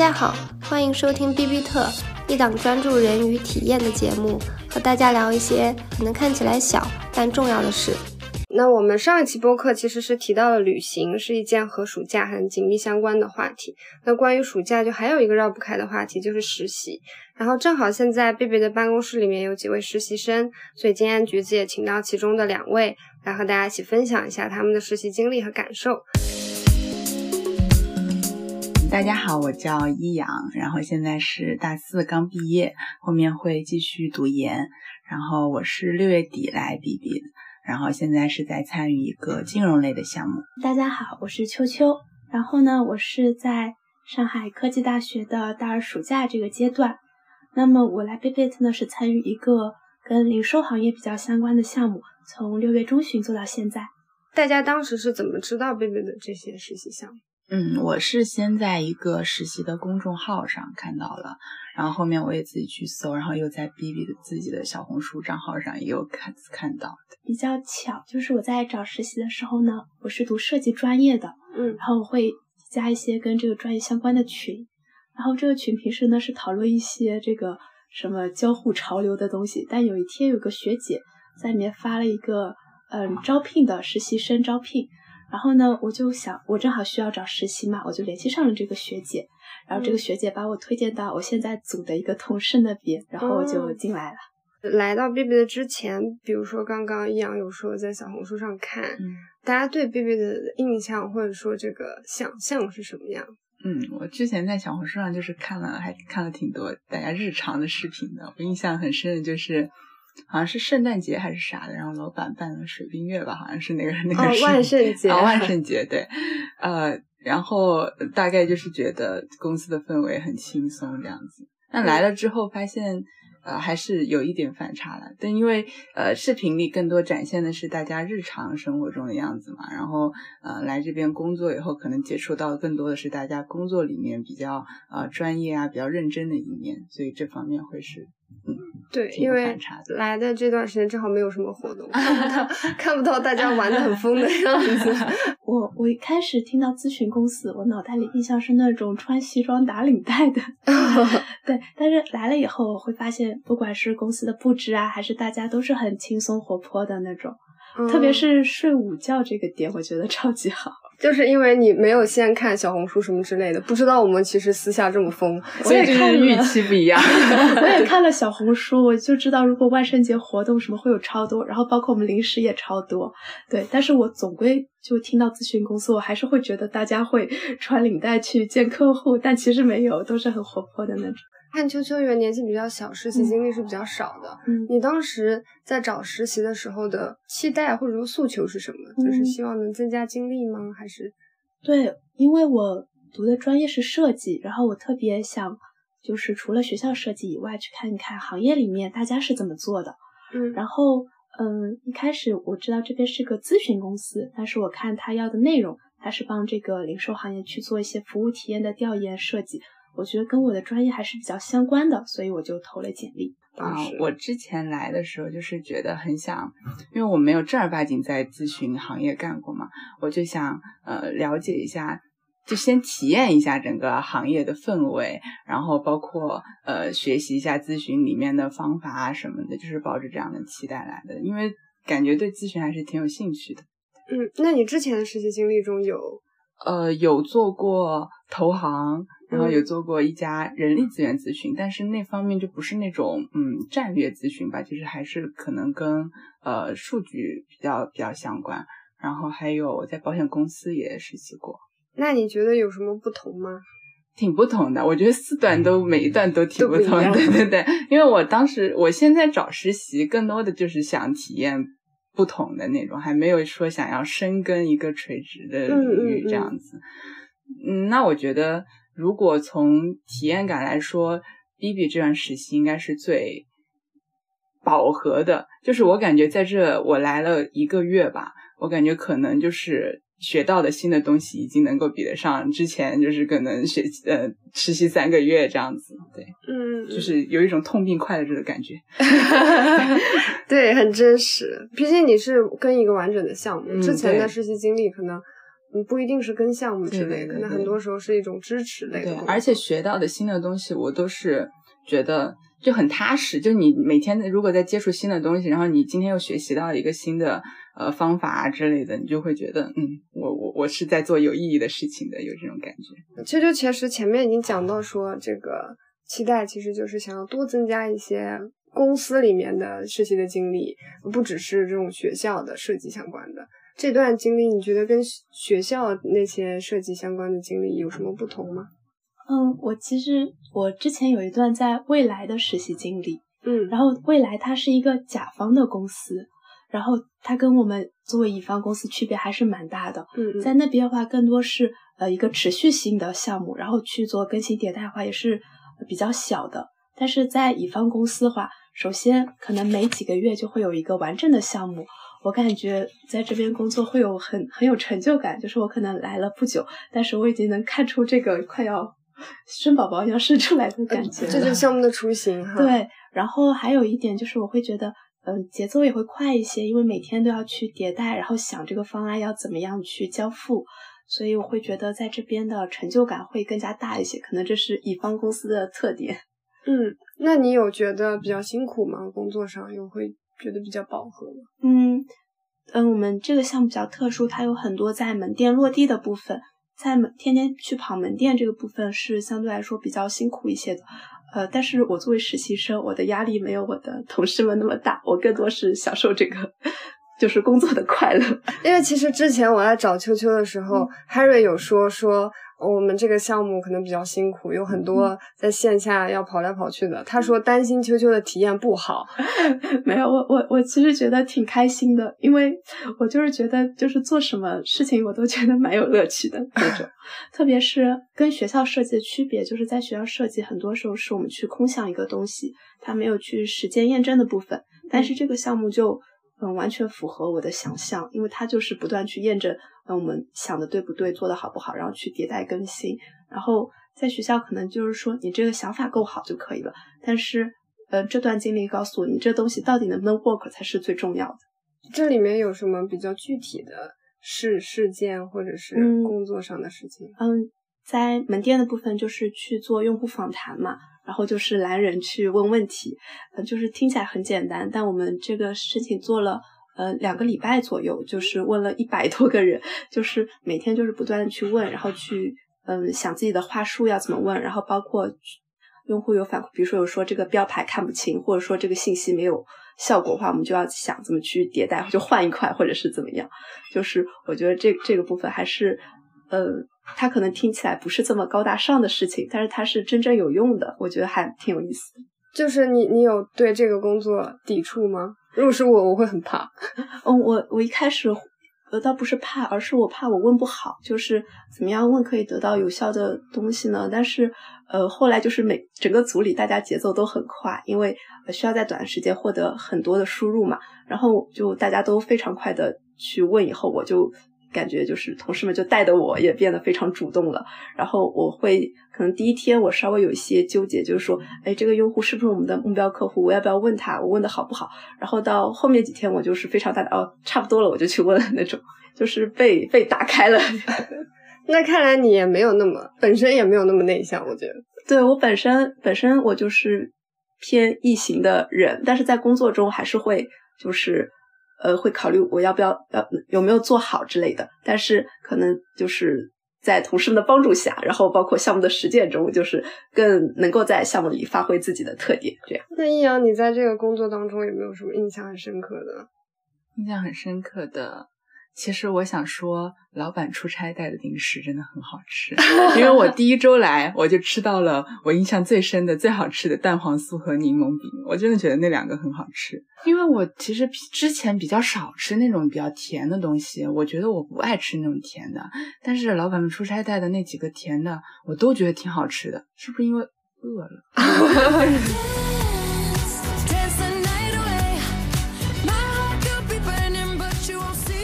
大家好，欢迎收听 B B 特，一档专注人与体验的节目，和大家聊一些可能看起来小但重要的事。那我们上一期播客其实是提到了旅行是一件和暑假很紧密相关的话题。那关于暑假，就还有一个绕不开的话题，就是实习。然后正好现在贝贝的办公室里面有几位实习生，所以今天橘子也请到其中的两位来和大家一起分享一下他们的实习经历和感受。大家好，我叫一阳，然后现在是大四刚毕业，后面会继续读研。然后我是六月底来 B B 的。然后现在是在参与一个金融类的项目。大家好，我是秋秋。然后呢，我是在上海科技大学的大二暑假这个阶段。那么我来贝贝特呢，是参与一个跟零售行业比较相关的项目，从六月中旬做到现在。大家当时是怎么知道贝贝的这些实习项目？嗯，我是先在一个实习的公众号上看到了，然后后面我也自己去搜，然后又在 B B 的自己的小红书账号上也有看看到的。比较巧，就是我在找实习的时候呢，我是读设计专业的，嗯，然后我会加一些跟这个专业相关的群，然后这个群平时呢是讨论一些这个什么交互潮流的东西，但有一天有个学姐在里面发了一个嗯招聘的实习生招聘。然后呢，我就想，我正好需要找实习嘛，我就联系上了这个学姐，然后这个学姐把我推荐到我现在组的一个同事那边，然后我就进来了。来到 B B 的之前，比如说刚刚易阳有说在小红书上看，大家对 B B 的印象或者说这个想象是什么样？嗯，我之前在小红书上就是看了，还看了挺多大家日常的视频的，我印象很深的就是。好像是圣诞节还是啥的，然后老板办了水冰月吧，好像是那个那个哦，万圣节啊，万圣节对，呃，然后大概就是觉得公司的氛围很轻松这样子。那来了之后发现，呃，还是有一点反差了。但因为呃，视频里更多展现的是大家日常生活中的样子嘛，然后呃，来这边工作以后，可能接触到更多的是大家工作里面比较呃专业啊、比较认真的一面，所以这方面会是。嗯，对，因为来的这段时间正好没有什么活动，看不到看不到大家玩的很疯的样子。我我一开始听到咨询公司，我脑袋里印象是那种穿西装打领带的，对。但是来了以后，我会发现，不管是公司的布置啊，还是大家都是很轻松活泼的那种。特别是睡午觉这个点，我觉得超级好。就是因为你没有先看小红书什么之类的，不知道我们其实私下这么疯，所以看预期不一样。我也看了小红书，我就知道如果万圣节活动什么会有超多，然后包括我们零食也超多。对，但是我总归就听到咨询公司，我还是会觉得大家会穿领带去见客户，但其实没有，都是很活泼的那种。看秋秋，因为年纪比较小，实习经历是比较少的。嗯，你当时在找实习的时候的期待或者说诉求是什么？就是希望能增加经历吗？还是？对，因为我读的专业是设计，然后我特别想，就是除了学校设计以外，去看一看行业里面大家是怎么做的。嗯，然后，嗯，一开始我知道这边是个咨询公司，但是我看他要的内容，他是帮这个零售行业去做一些服务体验的调研设计。我觉得跟我的专业还是比较相关的，所以我就投了简历。啊，我之前来的时候就是觉得很想，因为我没有正儿八经在咨询行业干过嘛，我就想呃了解一下，就先体验一下整个行业的氛围，然后包括呃学习一下咨询里面的方法啊什么的，就是抱着这样的期待来的，因为感觉对咨询还是挺有兴趣的。嗯，那你之前的实习经历中有？呃，有做过投行。然后有做过一家人力资源咨询，但是那方面就不是那种嗯战略咨询吧，就是还是可能跟呃数据比较比较相关。然后还有在保险公司也实习过。那你觉得有什么不同吗？挺不同的，我觉得四段都每一段都挺不同。对对对，因为我当时我现在找实习，更多的就是想体验不同的那种，还没有说想要深耕一个垂直的领域这样子。嗯，那我觉得。如果从体验感来说，B B 这段实习应该是最饱和的。就是我感觉在这我来了一个月吧，我感觉可能就是学到的新的东西已经能够比得上之前就是可能学呃实习三个月这样子。对，嗯，就是有一种痛并快乐着的感觉。对，很真实。毕竟你是跟一个完整的项目，之前的实习经历可能。嗯，不一定是跟项目之类的，可能很多时候是一种支持类的。对，而且学到的新的东西，我都是觉得就很踏实。就你每天如果在接触新的东西，然后你今天又学习到一个新的呃方法啊之类的，你就会觉得，嗯，我我我是在做有意义的事情的，有这种感觉。其实其实前面已经讲到说，这个期待其实就是想要多增加一些公司里面的实习的经历，不只是这种学校的设计相关的。这段经历你觉得跟学校那些设计相关的经历有什么不同吗？嗯，我其实我之前有一段在未来的实习经历，嗯，然后未来它是一个甲方的公司，然后它跟我们作为乙方公司区别还是蛮大的。嗯，在那边的话更多是呃一个持续性的项目，然后去做更新迭代的话也是比较小的。但是在乙方公司的话，首先可能每几个月就会有一个完整的项目。我感觉在这边工作会有很很有成就感，就是我可能来了不久，但是我已经能看出这个快要生宝宝要生出来的感觉。这就是项目的雏形哈。对，然后还有一点就是我会觉得，嗯，节奏也会快一些，因为每天都要去迭代，然后想这个方案要怎么样去交付，所以我会觉得在这边的成就感会更加大一些。可能这是乙方公司的特点。嗯，那你有觉得比较辛苦吗？工作上有会？觉得比较饱和吗？嗯嗯，我们这个项目比较特殊，它有很多在门店落地的部分，在门天天去跑门店这个部分是相对来说比较辛苦一些的。呃，但是我作为实习生，我的压力没有我的同事们那么大，我更多是享受这个就是工作的快乐。因为其实之前我在找秋秋的时候，Harry 有说说。我们这个项目可能比较辛苦，有很多在线下要跑来跑去的。他说担心秋秋的体验不好，没有，我我我其实觉得挺开心的，因为我就是觉得就是做什么事情我都觉得蛮有乐趣的那种。特别是跟学校设计的区别，就是在学校设计很多时候是我们去空想一个东西，它没有去实践验证的部分，但是这个项目就。嗯，完全符合我的想象，因为它就是不断去验证，嗯，我们想的对不对，做的好不好，然后去迭代更新。然后在学校可能就是说你这个想法够好就可以了，但是，呃，这段经历告诉我，你这东西到底能不能 work 才是最重要的。这里面有什么比较具体的事事件或者是工作上的事情？嗯，在门店的部分就是去做用户访谈嘛。然后就是拦人去问问题，呃，就是听起来很简单，但我们这个事情做了呃两个礼拜左右，就是问了一百多个人，就是每天就是不断的去问，然后去嗯想自己的话术要怎么问，然后包括用户有反馈，比如说有说这个标牌看不清，或者说这个信息没有效果的话，我们就要想怎么去迭代，就换一块或者是怎么样，就是我觉得这这个部分还是呃。它可能听起来不是这么高大上的事情，但是它是真正有用的，我觉得还挺有意思的。就是你，你有对这个工作抵触吗？如果是我，我会很怕。嗯，我我一开始呃倒不是怕，而是我怕我问不好，就是怎么样问可以得到有效的东西呢？但是呃后来就是每整个组里大家节奏都很快，因为需要在短时间获得很多的输入嘛，然后就大家都非常快的去问，以后我就。感觉就是同事们就带的我也变得非常主动了，然后我会可能第一天我稍微有一些纠结，就是说，哎，这个用户是不是我们的目标客户？我要不要问他？我问的好不好？然后到后面几天我就是非常大的哦，差不多了我就去问了那种，就是被被打开了。那看来你也没有那么本身也没有那么内向，我觉得。对我本身本身我就是偏异型的人，但是在工作中还是会就是。呃，会考虑我要不要要有没有做好之类的，但是可能就是在同事们的帮助下，然后包括项目的实践中，就是更能够在项目里发挥自己的特点。这样。那易阳，你在这个工作当中有没有什么印象很深刻的？印象很深刻的。其实我想说，老板出差带的零食真的很好吃，因为我第一周来，我就吃到了我印象最深的、最好吃的蛋黄酥和柠檬饼，我真的觉得那两个很好吃。因为我其实之前比较少吃那种比较甜的东西，我觉得我不爱吃那种甜的，但是老板们出差带的那几个甜的，我都觉得挺好吃的，是不是因为饿了？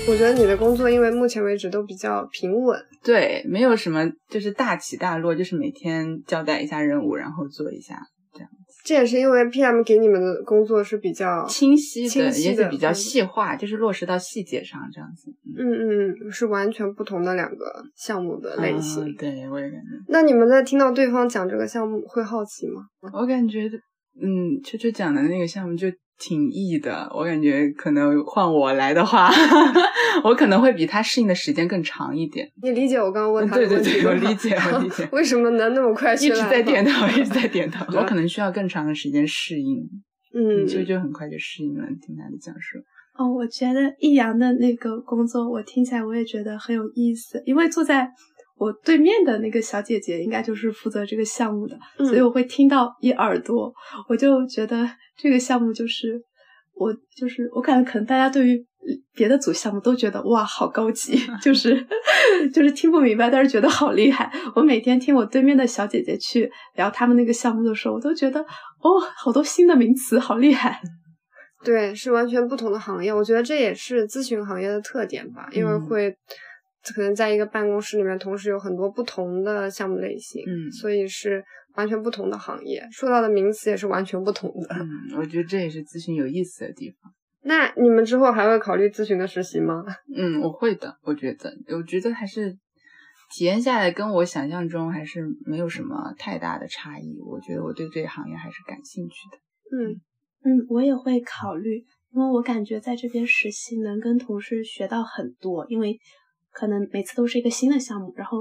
我觉得你的工作，因为目前为止都比较平稳，对，没有什么就是大起大落，就是每天交代一下任务，然后做一下这样子。这也是因为 PM 给你们的工作是比较清晰的，也是比较细化，就是落实到细节上这样子。嗯嗯，是完全不同的两个项目的类型。对，我也感觉。那你们在听到对方讲这个项目会好奇吗？我感觉，嗯，秋秋讲的那个项目就。挺易的，我感觉可能换我来的话，我可能会比他适应的时间更长一点。你理解我刚刚问他的问题吗？对对对，我理解，我理解。为什么能那么快？一直在点头，一直在点头。我可能需要更长的时间适应。嗯，就就很快就适应了，听他的讲述。哦，我觉得易阳的那个工作，我听起来我也觉得很有意思，因为坐在。我对面的那个小姐姐应该就是负责这个项目的，所以我会听到一耳朵，我就觉得这个项目就是我就是我感觉可能大家对于别的组项目都觉得哇好高级，就是就是听不明白，但是觉得好厉害。我每天听我对面的小姐姐去聊他们那个项目的时候，我都觉得哦好多新的名词，好厉害。对，是完全不同的行业，我觉得这也是咨询行业的特点吧，因为会。可能在一个办公室里面，同时有很多不同的项目类型，嗯，所以是完全不同的行业，说到的名词也是完全不同的。嗯，我觉得这也是咨询有意思的地方。那你们之后还会考虑咨询的实习吗？嗯，我会的。我觉得，我觉得还是体验下来跟我想象中还是没有什么太大的差异。我觉得我对这个行业还是感兴趣的。嗯嗯，我也会考虑，因为我感觉在这边实习能跟同事学到很多，因为。可能每次都是一个新的项目，然后，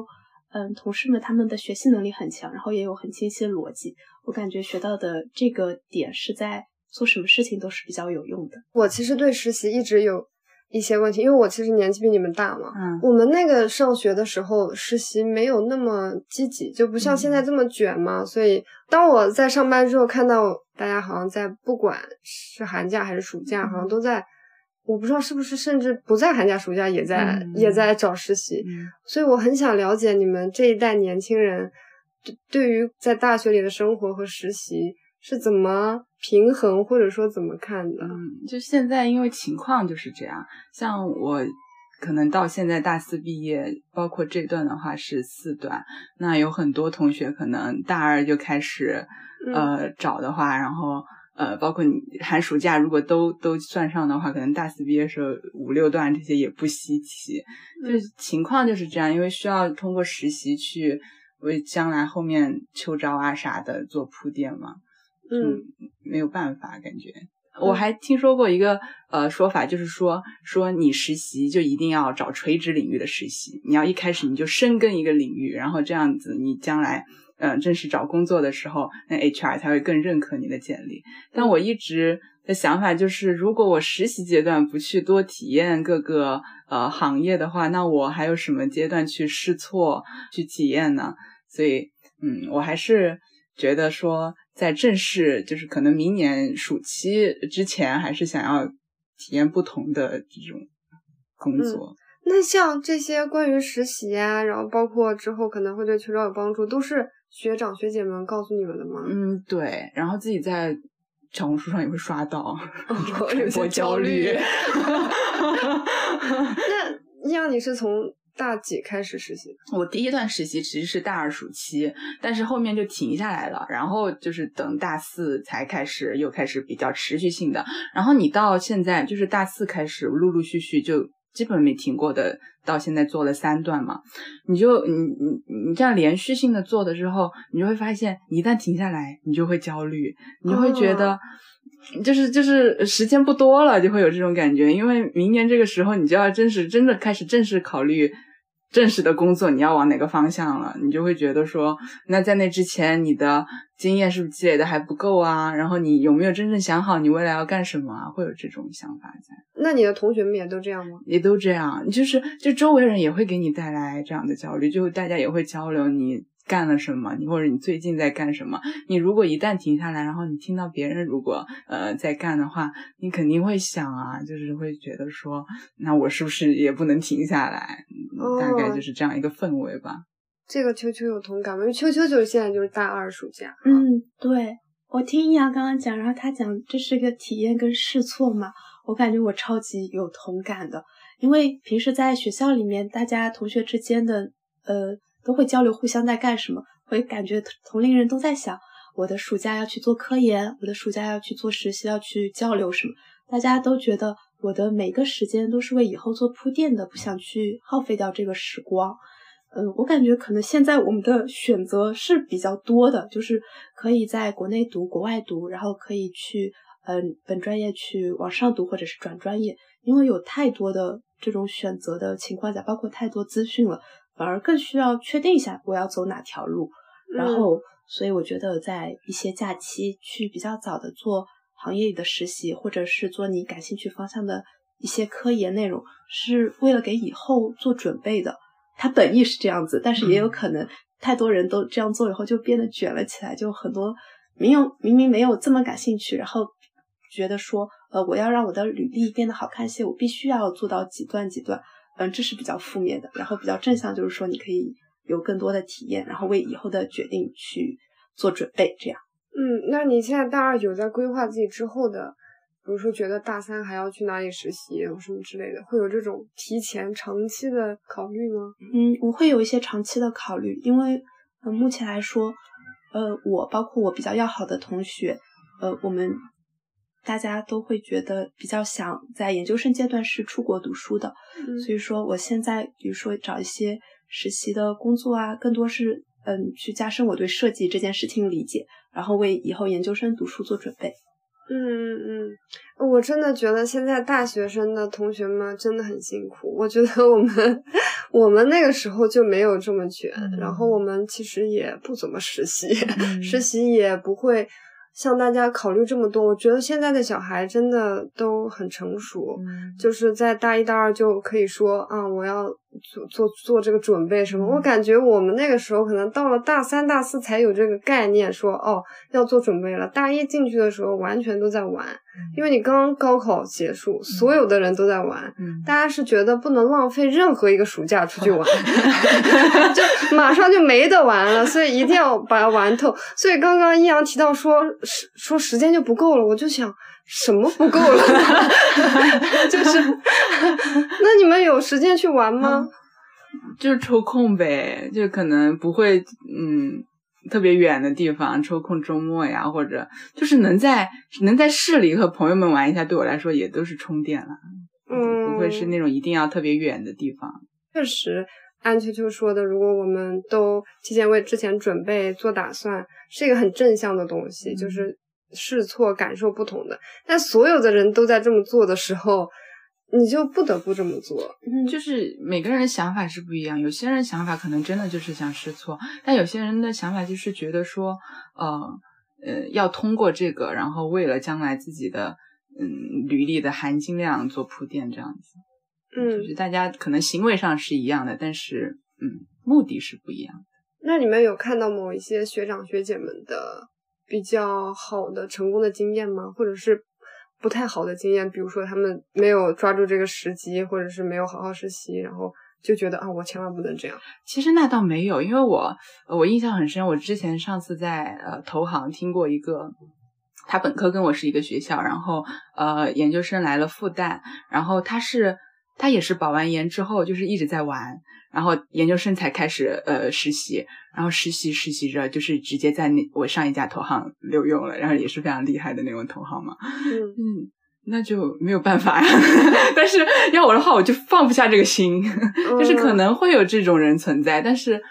嗯，同事们他们的学习能力很强，然后也有很清晰的逻辑。我感觉学到的这个点是在做什么事情都是比较有用的。我其实对实习一直有一些问题，因为我其实年纪比你们大嘛。嗯。我们那个上学的时候实习没有那么积极，就不像现在这么卷嘛。所以当我在上班之后，看到大家好像在不管是寒假还是暑假，好像都在。我不知道是不是甚至不在寒假暑假也在也在找实习，所以我很想了解你们这一代年轻人对对于在大学里的生活和实习是怎么平衡或者说怎么看的。嗯，就现在因为情况就是这样，像我可能到现在大四毕业，包括这段的话是四段，那有很多同学可能大二就开始呃找的话，然后。呃，包括你寒暑假如果都都算上的话，可能大四毕业时候五六段这些也不稀奇，就是情况就是这样，因为需要通过实习去为将来后面秋招啊啥的做铺垫嘛，嗯，没有办法感觉。我还听说过一个呃说法，就是说说你实习就一定要找垂直领域的实习，你要一开始你就深耕一个领域，然后这样子你将来。嗯，正式找工作的时候，那 HR 才会更认可你的简历。但我一直的想法就是，如果我实习阶段不去多体验各个呃行业的话，那我还有什么阶段去试错、去体验呢？所以，嗯，我还是觉得说，在正式就是可能明年暑期之前，还是想要体验不同的这种工作。那像这些关于实习啊，然后包括之后可能会对秋招有帮助，都是。学长学姐们告诉你们的吗？嗯，对，然后自己在小红书上也会刷到，有些焦虑。那样你是从大几开始实习？我第一段实习其实是大二暑期，但是后面就停下来了，然后就是等大四才开始又开始比较持续性的。然后你到现在就是大四开始陆陆续续就。基本没停过的，到现在做了三段嘛，你就你你你这样连续性的做的之后，你就会发现，一旦停下来，你就会焦虑，你会觉得，就是就是时间不多了，就会有这种感觉，因为明年这个时候，你就要真是真的开始正式考虑。正式的工作你要往哪个方向了？你就会觉得说，那在那之前你的经验是不是积累的还不够啊？然后你有没有真正想好你未来要干什么啊？会有这种想法在。那你的同学们也都这样吗？也都这样，就是就周围人也会给你带来这样的焦虑，就大家也会交流你。干了什么？你或者你最近在干什么？你如果一旦停下来，然后你听到别人如果呃在干的话，你肯定会想啊，就是会觉得说，那我是不是也不能停下来？大概就是这样一个氛围吧。这个秋秋有同感吗？因为秋秋就是现在就是大二暑假。嗯，对我听易阳刚刚讲，然后他讲这是个体验跟试错嘛，我感觉我超级有同感的，因为平时在学校里面，大家同学之间的呃。都会交流，互相在干什么？会感觉同龄人都在想，我的暑假要去做科研，我的暑假要去做实习，要去交流什么？大家都觉得我的每个时间都是为以后做铺垫的，不想去耗费掉这个时光。嗯，我感觉可能现在我们的选择是比较多的，就是可以在国内读、国外读，然后可以去嗯本专业去往上读，或者是转专业。因为有太多的这种选择的情况下，包括太多资讯了，反而更需要确定一下我要走哪条路。然后，所以我觉得在一些假期去比较早的做行业里的实习，或者是做你感兴趣方向的一些科研内容，是为了给以后做准备的。它本意是这样子，但是也有可能太多人都这样做以后就变得卷了起来，就很多没有明明没有这么感兴趣，然后觉得说，呃，我要让我的履历变得好看些，我必须要做到几段几段，嗯，这是比较负面的。然后比较正向就是说，你可以。有更多的体验，然后为以后的决定去做准备，这样。嗯，那你现在大二有在规划自己之后的，比如说觉得大三还要去哪里实习，什么之类的，会有这种提前长期的考虑吗？嗯，我会有一些长期的考虑，因为呃，目前来说，呃，我包括我比较要好的同学，呃，我们大家都会觉得比较想在研究生阶段是出国读书的，所以说我现在比如说找一些。实习的工作啊，更多是嗯，去加深我对设计这件事情理解，然后为以后研究生读书做准备。嗯嗯，我真的觉得现在大学生的同学们真的很辛苦。我觉得我们我们那个时候就没有这么卷，然后我们其实也不怎么实习，实习也不会。像大家考虑这么多，我觉得现在的小孩真的都很成熟，就是在大一、大二就可以说啊，我要做做做这个准备什么。我感觉我们那个时候可能到了大三、大四才有这个概念，说哦要做准备了。大一进去的时候完全都在玩。因为你刚刚高考结束，所有的人都在玩，大家是觉得不能浪费任何一个暑假出去玩，就马上就没得玩了，所以一定要把它玩透。所以刚刚易阳提到说时说时间就不够了，我就想什么不够了？就是，那你们有时间去玩吗？就抽空呗，就可能不会，嗯。特别远的地方，抽空周末呀，或者就是能在能在市里和朋友们玩一下，对我来说也都是充电了。嗯，不会是那种一定要特别远的地方。确实，安秋秋说的，如果我们都提前为之前准备做打算，是一个很正向的东西，就是试错感受不同的。但所有的人都在这么做的时候。你就不得不这么做，嗯就是每个人想法是不一样。有些人想法可能真的就是想试错，但有些人的想法就是觉得说，呃呃，要通过这个，然后为了将来自己的嗯履历的含金量做铺垫，这样子。嗯，就是大家可能行为上是一样的，但是嗯，目的是不一样的。那你们有看到某一些学长学姐们的比较好的成功的经验吗？或者是？不太好的经验，比如说他们没有抓住这个时机，或者是没有好好实习，然后就觉得啊，我千万不能这样。其实那倒没有，因为我我印象很深，我之前上次在呃投行听过一个，他本科跟我是一个学校，然后呃研究生来了复旦，然后他是他也是保完研之后就是一直在玩。然后研究生才开始呃实习，然后实习实习着就是直接在那我上一家投行留用了，然后也是非常厉害的那种投行嘛。嗯嗯，那就没有办法呀。但是要我的话，我就放不下这个心，就是可能会有这种人存在，但是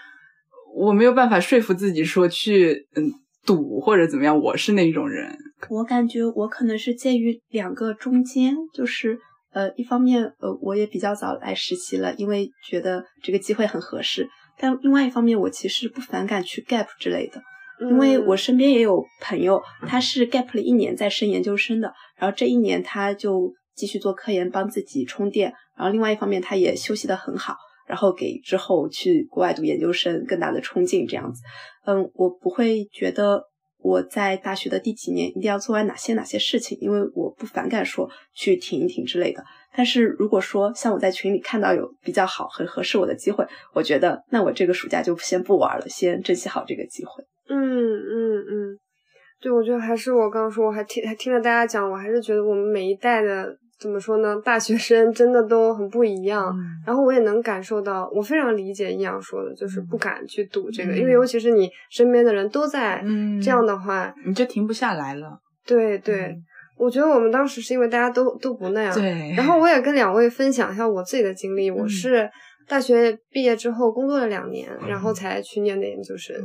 我没有办法说服自己说去嗯赌或者怎么样，我是那种人。我感觉我可能是介于两个中间，就是。呃，一方面，呃，我也比较早来实习了，因为觉得这个机会很合适。但另外一方面，我其实不反感去 gap 之类的，因为我身边也有朋友，他是 gap 了一年再升研究生的，然后这一年他就继续做科研，帮自己充电。然后另外一方面，他也休息的很好，然后给之后去国外读研究生更大的冲劲。这样子，嗯，我不会觉得。我在大学的第几年一定要做完哪些哪些事情？因为我不反感说去停一停之类的。但是如果说像我在群里看到有比较好很合适我的机会，我觉得那我这个暑假就先不玩了，先珍惜好这个机会。嗯嗯嗯，对，我觉得还是我刚刚说，我还听还听了大家讲，我还是觉得我们每一代的。怎么说呢？大学生真的都很不一样。然后我也能感受到，我非常理解易阳说的，就是不敢去赌这个，因为尤其是你身边的人都在这样的话，你就停不下来了。对对，我觉得我们当时是因为大家都都不那样，对。然后我也跟两位分享一下我自己的经历，我是大学毕业之后工作了两年，然后才去念的研究生，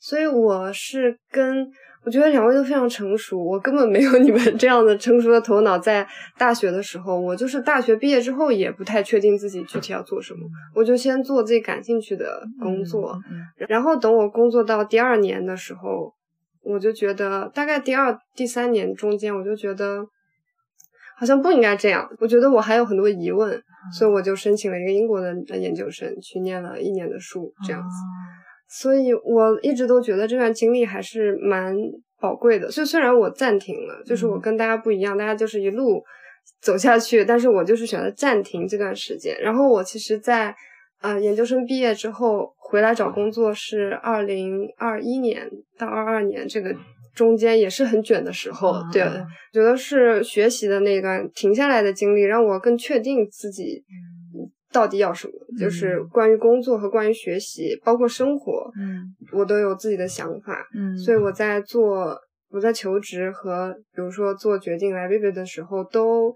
所以我是跟。我觉得两位都非常成熟，我根本没有你们 这样的成熟的头脑。在大学的时候，我就是大学毕业之后也不太确定自己具体要做什么，我就先做自己感兴趣的工作。然后等我工作到第二年的时候，我就觉得大概第二、第三年中间，我就觉得好像不应该这样。我觉得我还有很多疑问，所以我就申请了一个英国的研究生，去念了一年的书，这样子。所以我一直都觉得这段经历还是蛮宝贵的。所以虽然我暂停了，就是我跟大家不一样，大家就是一路走下去，但是我就是选择暂停这段时间。然后我其实，在呃研究生毕业之后回来找工作是二零二一年到二二年，这个中间也是很卷的时候。对，觉得是学习的那段停下来的经历，让我更确定自己。到底要什么？就是关于工作和关于学习，包括生活，嗯，我都有自己的想法，嗯，所以我在做我在求职和比如说做决定来 Vivi 的时候，都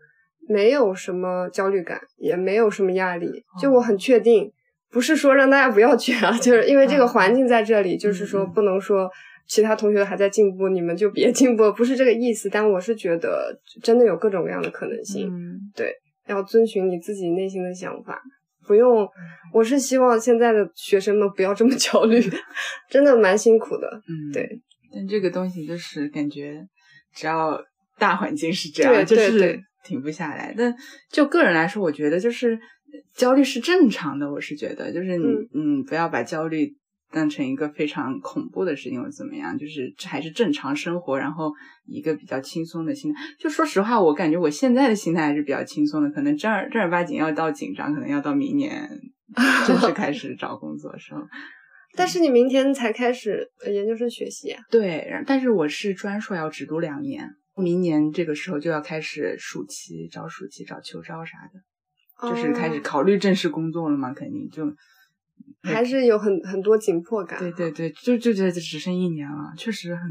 没有什么焦虑感，也没有什么压力，就我很确定，不是说让大家不要卷啊，就是因为这个环境在这里，就是说不能说其他同学还在进步，你们就别进步，不是这个意思。但我是觉得真的有各种各样的可能性，嗯对。要遵循你自己内心的想法，不用。我是希望现在的学生们不要这么焦虑，真的蛮辛苦的。嗯，对。但这个东西就是感觉，只要大环境是这样，就是停不下来。但就个人来说，我觉得就是焦虑是正常的。我是觉得，就是你，嗯，不要把焦虑。当成一个非常恐怖的事情，或怎么样，就是还是正常生活，然后一个比较轻松的心态。就说实话，我感觉我现在的心态还是比较轻松的。可能正儿正儿八经要到紧张，可能要到明年 正式开始找工作的时候。但是你明天才开始研究生学习啊？对，但是我是专硕，要只读两年，明年这个时候就要开始暑期找暑期找秋招啥的，就是开始考虑正式工作了嘛，肯定就。还是有很很多紧迫感。对对对，就就觉得只剩一年了，确实很。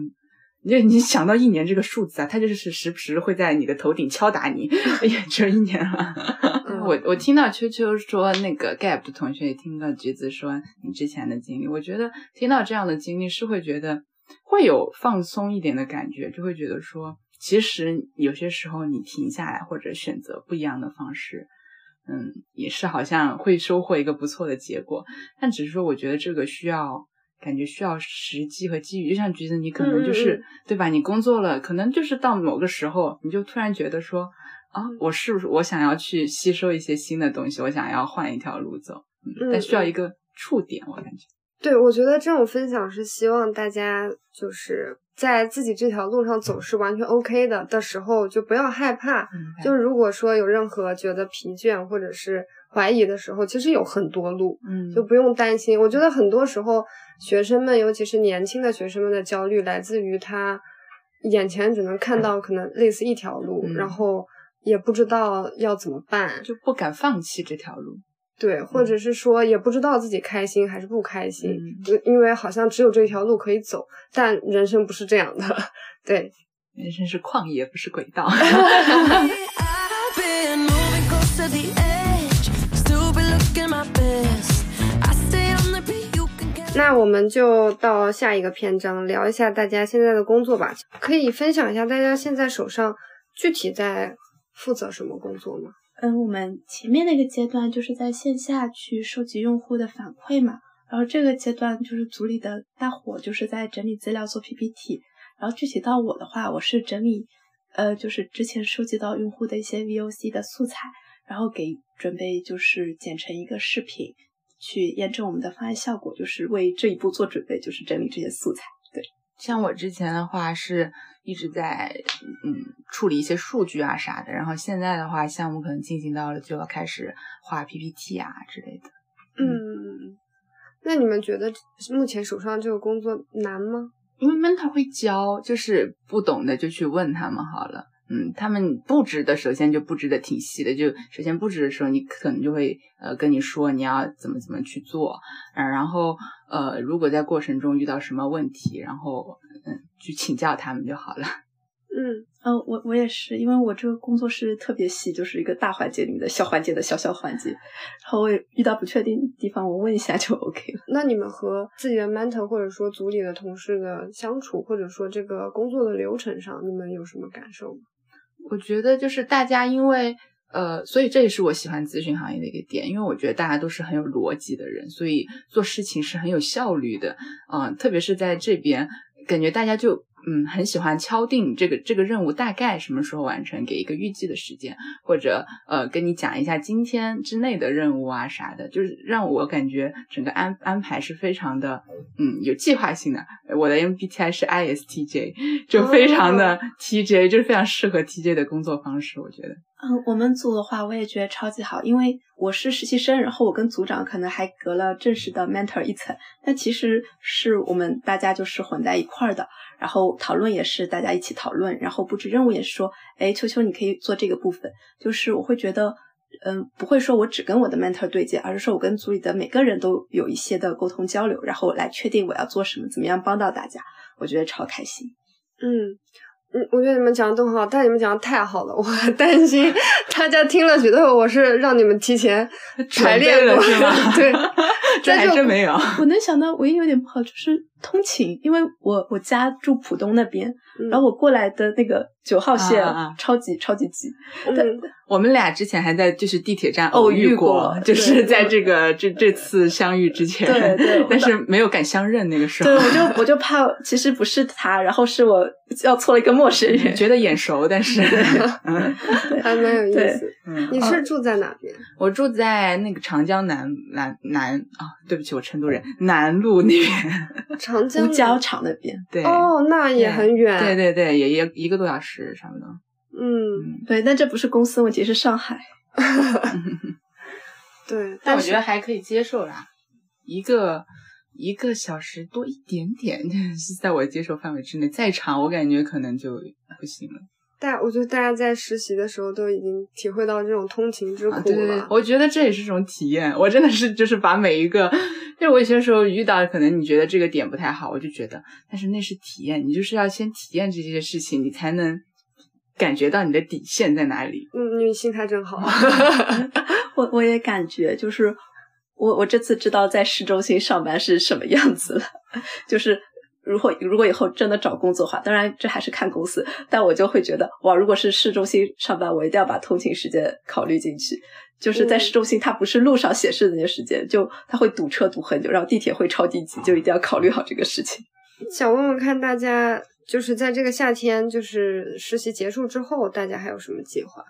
你你想到一年这个数字啊，它就是时不时会在你的头顶敲打你。哎呀，只有一年了。我我听到秋秋说那个 gap 的同学也听到橘子说你之前的经历，我觉得听到这样的经历是会觉得会有放松一点的感觉，就会觉得说，其实有些时候你停下来或者选择不一样的方式。嗯，也是好像会收获一个不错的结果，但只是说，我觉得这个需要感觉需要时机和机遇。就像橘子，你可能就是对吧？你工作了，可能就是到某个时候，你就突然觉得说啊，我是不是我想要去吸收一些新的东西，我想要换一条路走，嗯但需要一个触点，我感觉。对，我觉得这种分享是希望大家就是在自己这条路上走是完全 OK 的的时候，就不要害怕。就如果说有任何觉得疲倦或者是怀疑的时候，其实有很多路，嗯，就不用担心。我觉得很多时候学生们，尤其是年轻的学生们的焦虑，来自于他眼前只能看到可能类似一条路，然后也不知道要怎么办，就不敢放弃这条路。对，或者是说也不知道自己开心还是不开心，因因为好像只有这条路可以走，但人生不是这样的。对，人生是旷野，不是轨道。那我们就到下一个篇章，聊一下大家现在的工作吧。可以分享一下大家现在手上具体在负责什么工作吗？嗯，我们前面那个阶段就是在线下去收集用户的反馈嘛，然后这个阶段就是组里的大伙就是在整理资料做 PPT，然后具体到我的话，我是整理，呃，就是之前收集到用户的一些 VOC 的素材，然后给准备就是剪成一个视频，去验证我们的方案效果，就是为这一步做准备，就是整理这些素材。对，像我之前的话是。一直在嗯处理一些数据啊啥的，然后现在的话，项目可能进行到了就要开始画 PPT 啊之类的。嗯，那你们觉得目前手上这个工作难吗？因为 mentor 会教，就是不懂的就去问他们好了。嗯，他们布置的首先就布置的挺细的，就首先布置的时候，你可能就会呃跟你说你要怎么怎么去做，嗯，然后呃如果在过程中遇到什么问题，然后嗯去请教他们就好了。嗯，嗯，我我也是，因为我这个工作是特别细，就是一个大环节里面的小环节的小小环节，然后我也遇到不确定地方，我问一下就 OK 了。那你们和自己的 mentor 或者说组里的同事的相处，或者说这个工作的流程上，你们有什么感受吗？我觉得就是大家因为呃，所以这也是我喜欢咨询行业的一个点，因为我觉得大家都是很有逻辑的人，所以做事情是很有效率的，嗯，特别是在这边，感觉大家就。嗯，很喜欢敲定这个这个任务大概什么时候完成，给一个预计的时间，或者呃跟你讲一下今天之内的任务啊啥的，就是让我感觉整个安安排是非常的嗯有计划性的。我的 MBTI 是 ISTJ，就非常的 TJ，就是非常适合 TJ 的工作方式，我觉得。嗯，我们组的话，我也觉得超级好，因为我是实习生，然后我跟组长可能还隔了正式的 mentor 一层，但其实是我们大家就是混在一块儿的。然后讨论也是大家一起讨论，然后布置任务也是说，哎，秋秋你可以做这个部分。就是我会觉得，嗯，不会说我只跟我的 mentor 对接，而是说我跟组里的每个人都有一些的沟通交流，然后来确定我要做什么，怎么样帮到大家。我觉得超开心。嗯。嗯，我觉得你们讲的都很好，但你们讲的太好了，我担心 大家听了觉得我是让你们提前排练了，是吗？对，这还真没有。我能想到唯一有点不好就是通勤，因为我我家住浦东那边，然后我过来的那个九号线超级超级挤。嗯，我们俩之前还在就是地铁站偶遇过，就是在这个这这次相遇之前，对对，但是没有敢相认那个时候。对，我就我就怕其实不是他，然后是我要错了一个陌生人，觉得眼熟，但是 还蛮有意思。你是住在哪边？我住在那个长江南南南啊，对不起，我成都人，南路那边，长江胶厂那边。对，哦，那也很远。对对对，也也一个多小时差不多。嗯，对，但这不是公司问题，是上海。对，但我觉得还可以接受啦，一个一个小时多一点点 是在我接受范围之内，再长我感觉可能就不行了。大，我觉得大家在实习的时候都已经体会到这种通勤之苦了。对对对，我觉得这也是种体验。我真的是就是把每一个，因为我有些时候遇到可能你觉得这个点不太好，我就觉得，但是那是体验，你就是要先体验这些事情，你才能感觉到你的底线在哪里。嗯，你心态真好。我我也感觉，就是我我这次知道在市中心上班是什么样子了，就是。如果如果以后真的找工作的话，当然这还是看公司，但我就会觉得哇，如果是市中心上班，我一定要把通勤时间考虑进去。就是在市中心，它不是路上显示的那些时间，就它会堵车堵很久，然后地铁会超级挤，就一定要考虑好这个事情。想问问看大家，就是在这个夏天，就是实习结束之后，大家还有什么计划？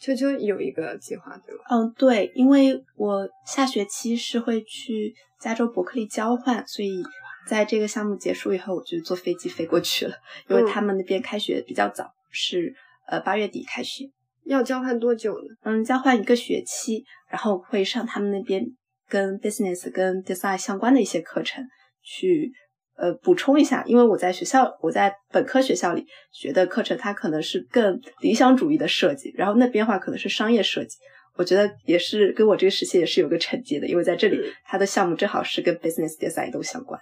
秋秋有一个计划对吧？嗯，对，因为我下学期是会去加州伯克利交换，所以。在这个项目结束以后，我就坐飞机飞过去了，因为他们那边开学比较早，是呃八月底开学。要交换多久呢？嗯，交换一个学期，然后会上他们那边跟 business 跟 design 相关的一些课程，去呃补充一下。因为我在学校，我在本科学校里学的课程，它可能是更理想主义的设计，然后那边的话可能是商业设计。我觉得也是跟我这个实习也是有个承接的，因为在这里它的项目正好是跟 business design 都相关。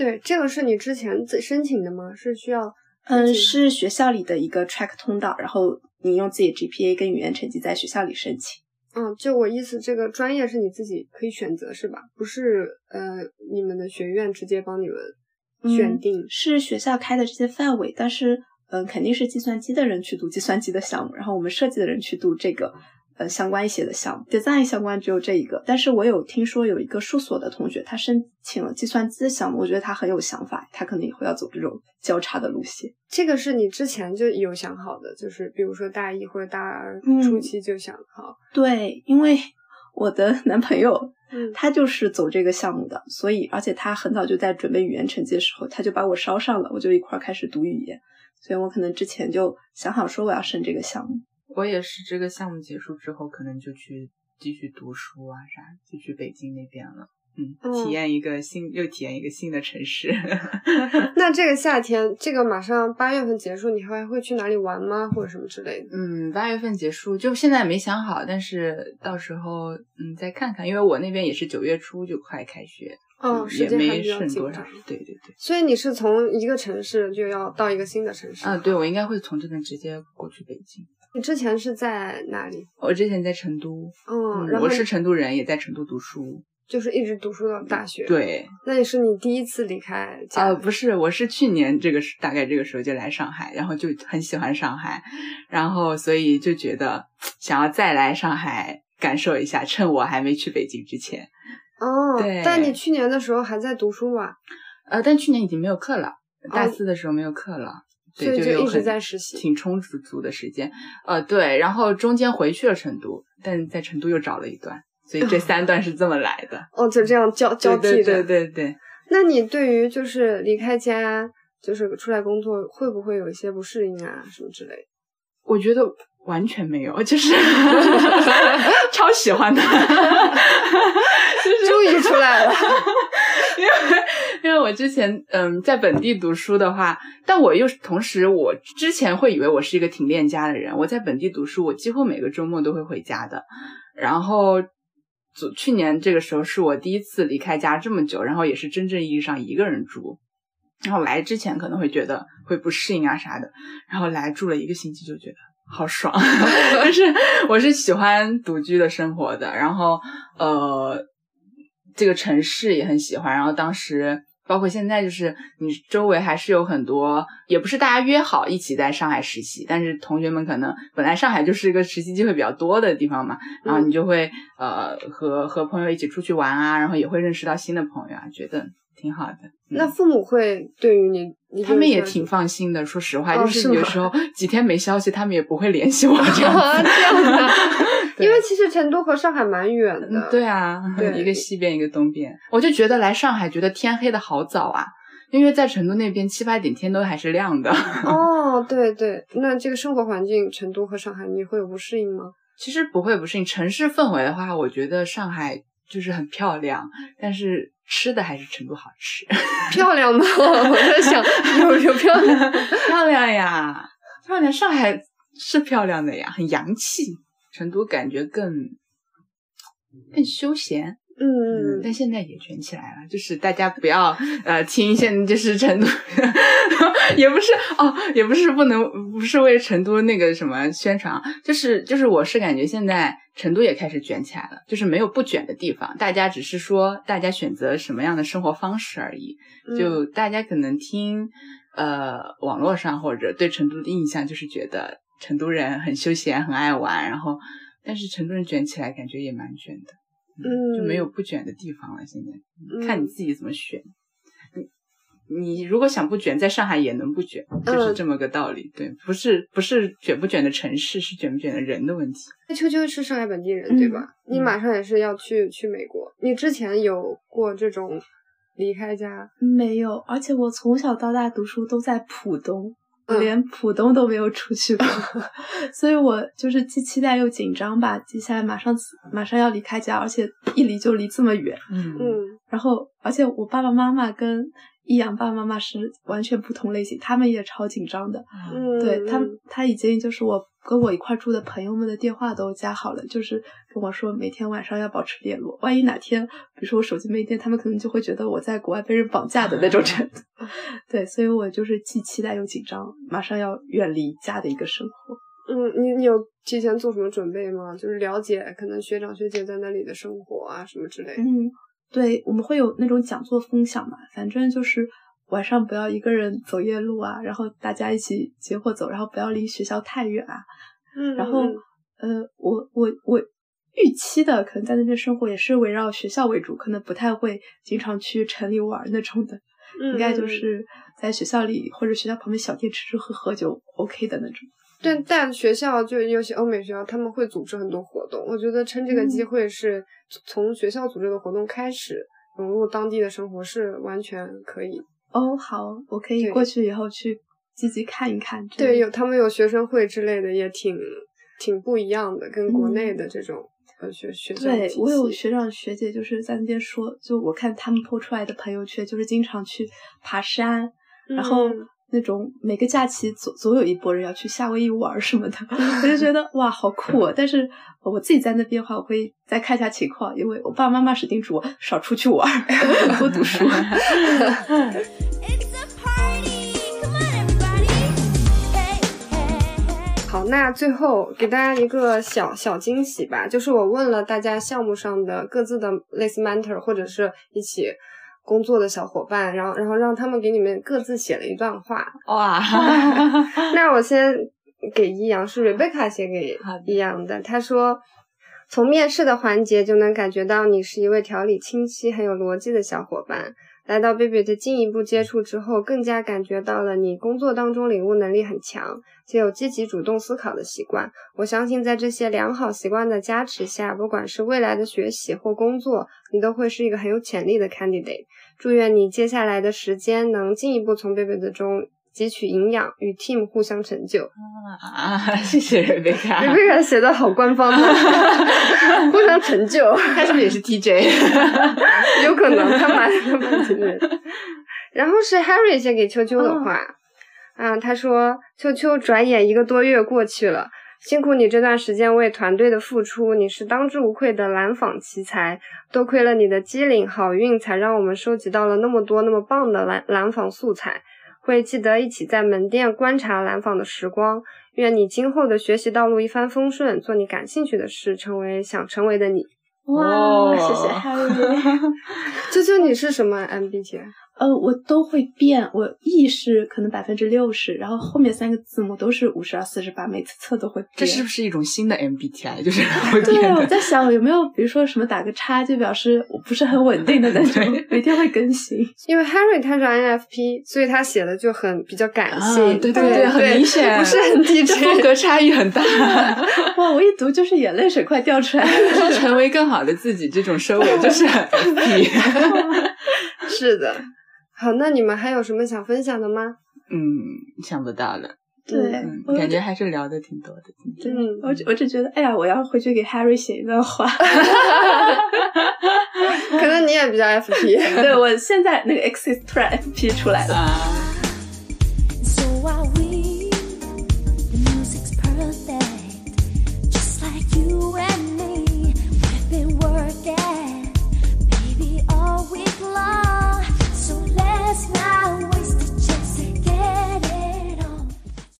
对，这个是你之前自申请的吗？是需要？嗯，是学校里的一个 track 通道，然后你用自己 GPA 跟语言成绩在学校里申请。嗯，就我意思，这个专业是你自己可以选择是吧？不是呃，你们的学院直接帮你们选定？是学校开的这些范围，但是嗯，肯定是计算机的人去读计算机的项目，然后我们设计的人去读这个。呃，相关一些的项目，design 相关只有这一个。但是我有听说有一个数所的同学，他申请了计算机的项目，我觉得他很有想法，他可能以后要走这种交叉的路线。这个是你之前就有想好的，就是比如说大一或者大二初期就想好。对，因为我的 男朋友，嗯，他就是走这个项目的，所以而且他很早就在准备语言成绩的时候，他就把我捎上了，我就一块儿开始读语言，所以我可能之前就想好说我要申这个项目。我也是，这个项目结束之后，可能就去继续读书啊，啥，就去北京那边了。嗯，体验一个新，又体验一个新的城市。那这个夏天，这个马上八月份结束，你还会去哪里玩吗？或者什么之类的？嗯，八月份结束，就现在没想好，但是到时候嗯再看看，因为我那边也是九月初就快开学。哦，也没剩多少。对对对。所以你是从一个城市就要到一个新的城市？嗯，对，我应该会从这边直接过去北京。你之前是在哪里？我之前在成都。嗯，我是成都人，也在成都读书。就是一直读书到大学。对。那也是你第一次离开家？呃，不是，我是去年这个大概这个时候就来上海，然后就很喜欢上海，然后所以就觉得想要再来上海感受一下，趁我还没去北京之前。哦。对。但你去年的时候还在读书吗？呃，但去年已经没有课了，大四的时候没有课了。所以就一直在实习，挺充足足的时间。呃，对，然后中间回去了成都，但在成都又找了一段，所以这三段是这么来的。哦，就这样交交替的。对对对。那你对于就是离开家，就是出来工作，会不会有一些不适应啊，什么之类？我觉得完全没有，就是 超喜欢的。终于出来了。因为因为我之前嗯在本地读书的话，但我又同时我之前会以为我是一个挺恋家的人。我在本地读书，我几乎每个周末都会回家的。然后，去年这个时候是我第一次离开家这么久，然后也是真正意义上一个人住。然后来之前可能会觉得会不适应啊啥的，然后来住了一个星期就觉得好爽。但是我是喜欢独居的生活的，然后呃。这个城市也很喜欢，然后当时包括现在，就是你周围还是有很多，也不是大家约好一起在上海实习，但是同学们可能本来上海就是一个实习机会比较多的地方嘛，然后你就会呃和和朋友一起出去玩啊，然后也会认识到新的朋友啊，觉得挺好的。那父母会对于你，他们也挺放心的，说实话，就是有时候几天没消息，他们也不会联系我这样子。这样的。因为其实成都和上海蛮远的，对啊，一个西边一个东边，我就觉得来上海觉得天黑的好早啊，因为在成都那边七八点天都还是亮的。哦，对对，那这个生活环境，成都和上海你会有不适应吗？其实不会不适应，城市氛围的话，我觉得上海就是很漂亮，但是吃的还是成都好吃。漂亮吗？我在想，有有漂亮？漂亮呀，漂亮！上海是漂亮的呀，很洋气。成都感觉更更休闲，嗯，但现在也卷起来了。就是大家不要呃听，现在就是成都，也不是哦，也不是不能，不是为成都那个什么宣传，就是就是我是感觉现在成都也开始卷起来了，就是没有不卷的地方，大家只是说大家选择什么样的生活方式而已。就大家可能听呃网络上或者对成都的印象，就是觉得。成都人很休闲，很爱玩，然后，但是成都人卷起来感觉也蛮卷的，嗯，就没有不卷的地方了。现在看你自己怎么选，你你如果想不卷，在上海也能不卷，就是这么个道理。对，不是不是卷不卷的城市，是卷不卷的人的问题。那秋秋是上海本地人对吧？你马上也是要去去美国，你之前有过这种离开家？没有，而且我从小到大读书都在浦东。我连浦东都没有出去过，所以我就是既期待又紧张吧。接下来马上马上要离开家，而且一离就离这么远。嗯嗯。然后，而且我爸爸妈妈跟易阳爸爸妈妈是完全不同类型，他们也超紧张的。嗯。对他，他已经就是我。跟我一块住的朋友们的电话都加好了，就是跟我说每天晚上要保持联络。万一哪天，比如说我手机没电，他们可能就会觉得我在国外被人绑架的那种程度。对，所以我就是既期待又紧张，马上要远离家的一个生活。嗯，你你有提前做什么准备吗？就是了解可能学长学姐在那里的生活啊什么之类。嗯，对，我们会有那种讲座分享嘛，反正就是。晚上不要一个人走夜路啊，然后大家一起结伙走，然后不要离学校太远啊。嗯，然后呃，我我我预期的可能在那边生活也是围绕学校为主，可能不太会经常去城里玩那种的，应该就是在学校里或者学校旁边小店吃吃喝喝就 OK 的那种。但但学校就尤其欧美学校，他们会组织很多活动，我觉得趁这个机会是从学校组织的活动开始融入当地的生活是完全可以。哦，好，我可以过去以后去积极看一看。对，有他们有学生会之类的，也挺挺不一样的，跟国内的这种呃学学校。对我有学长学姐就是在那边说，就我看他们 po 出来的朋友圈，就是经常去爬山，然后那种每个假期总总有一波人要去夏威夷玩什么的，我就觉得哇好酷啊。但是我自己在那边的话，我会再看一下情况，因为我爸爸妈妈是叮嘱我少出去玩，多读书。好，那最后给大家一个小小惊喜吧，就是我问了大家项目上的各自的类似 mentor 或者是一起工作的小伙伴，然后然后让他们给你们各自写了一段话。哇，那我先给一阳，是 Rebecca 写给一阳的。他说，从面试的环节就能感觉到你是一位条理清晰、很有逻辑的小伙伴。来到 Baby 的进一步接触之后，更加感觉到了你工作当中领悟能力很强，且有积极主动思考的习惯。我相信在这些良好习惯的加持下，不管是未来的学习或工作，你都会是一个很有潜力的 candidate。祝愿你接下来的时间能进一步从 Baby 的中。汲取营养，与 team 互相成就。啊，谢谢 Rebecca。Rebecca 写的好官方的，互相成就。他是不是也是 TJ？有可能，他蛮蛮。然后是 Harry 写给秋秋的话，啊，他说：“秋秋，转眼一个多月过去了，辛苦你这段时间为团队的付出，你是当之无愧的蓝纺奇才。多亏了你的机灵好运，才让我们收集到了那么多那么棒的蓝蓝纺素材。”会记得一起在门店观察蓝纺的时光。愿你今后的学习道路一帆风顺，做你感兴趣的事，成为想成为的你。哇，谢谢 Harry。啾啾，你是什么 MBTI？呃，我都会变，我 E 是可能百分之六十，然后后面三个字母都是五十二、四十八，每次测都会变。这是不是一种新的 MBTI？就是对，我在想有没有，比如说什么打个叉，就表示我不是很稳定的那种，每天会更新。因为 Harry 他是 INFP，所以他写的就很比较感性，对对对，很明显，不是很低沉，风格差异很大。哇，我一读就是眼泪水快掉出来了，成为更好的自己，这种收尾就是很 FP。是的。好，那你们还有什么想分享的吗？嗯，想不到了。对，感觉还是聊的挺多的。嗯，我只我只觉得，哎呀，我要回去给 Harry 写一段话。可能你也比较 FP。对我现在那个 X 突然 FP 出来了。